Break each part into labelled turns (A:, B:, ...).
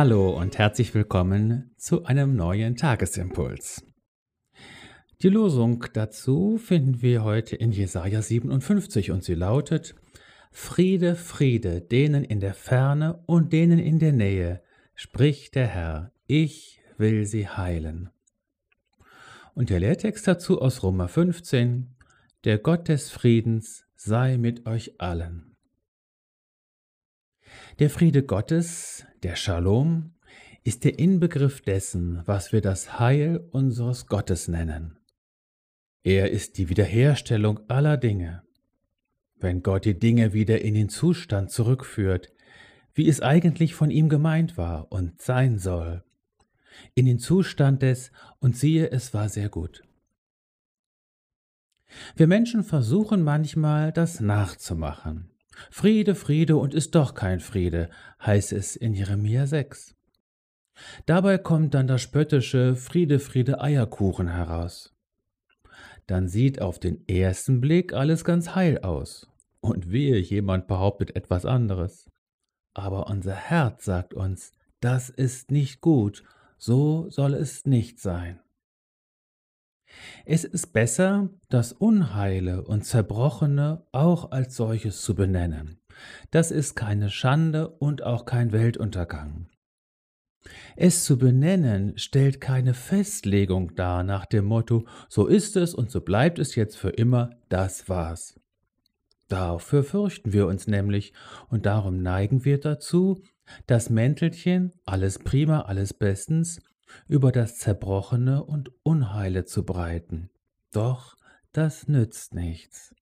A: Hallo und herzlich willkommen zu einem neuen Tagesimpuls. Die Losung dazu finden wir heute in Jesaja 57 und sie lautet: Friede, Friede, denen in der Ferne und denen in der Nähe, spricht der Herr, ich will sie heilen. Und der Lehrtext dazu aus Römer 15: Der Gott des Friedens sei mit euch allen. Der Friede Gottes, der Shalom, ist der Inbegriff dessen, was wir das Heil unseres Gottes nennen. Er ist die Wiederherstellung aller Dinge. Wenn Gott die Dinge wieder in den Zustand zurückführt, wie es eigentlich von ihm gemeint war und sein soll, in den Zustand des und siehe, es war sehr gut. Wir Menschen versuchen manchmal, das nachzumachen. Friede, Friede und ist doch kein Friede, heißt es in Jeremia 6. Dabei kommt dann das spöttische Friede, Friede, Eierkuchen heraus. Dann sieht auf den ersten Blick alles ganz heil aus. Und wehe, jemand behauptet etwas anderes. Aber unser Herz sagt uns, das ist nicht gut, so soll es nicht sein. Es ist besser, das Unheile und Zerbrochene auch als solches zu benennen. Das ist keine Schande und auch kein Weltuntergang. Es zu benennen stellt keine Festlegung dar nach dem Motto, so ist es und so bleibt es jetzt für immer, das war's. Dafür fürchten wir uns nämlich und darum neigen wir dazu, das Mäntelchen, alles prima, alles bestens, über das Zerbrochene und Unheile zu breiten. Doch das nützt nichts.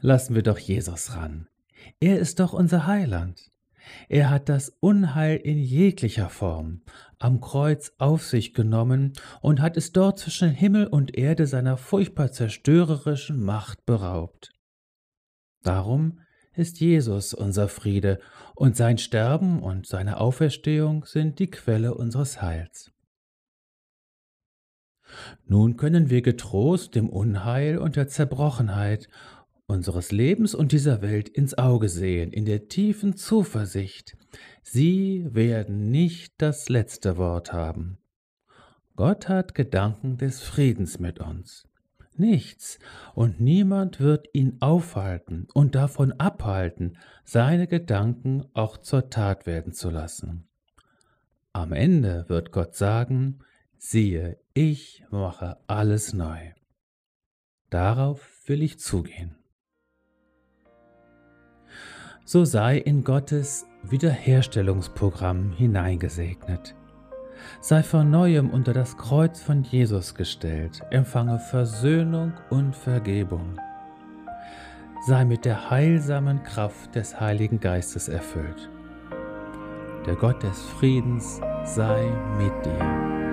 A: Lassen wir doch Jesus ran. Er ist doch unser Heiland. Er hat das Unheil in jeglicher Form am Kreuz auf sich genommen und hat es dort zwischen Himmel und Erde seiner furchtbar zerstörerischen Macht beraubt. Darum ist Jesus unser Friede und sein Sterben und seine Auferstehung sind die Quelle unseres Heils. Nun können wir getrost dem Unheil und der Zerbrochenheit unseres Lebens und dieser Welt ins Auge sehen, in der tiefen Zuversicht, sie werden nicht das letzte Wort haben. Gott hat Gedanken des Friedens mit uns nichts, und niemand wird ihn aufhalten und davon abhalten, seine Gedanken auch zur Tat werden zu lassen. Am Ende wird Gott sagen, siehe, ich mache alles neu. Darauf will ich zugehen. So sei in Gottes Wiederherstellungsprogramm hineingesegnet sei von neuem unter das Kreuz von Jesus gestellt, empfange Versöhnung und Vergebung. Sei mit der heilsamen Kraft des Heiligen Geistes erfüllt. Der Gott des Friedens sei mit dir.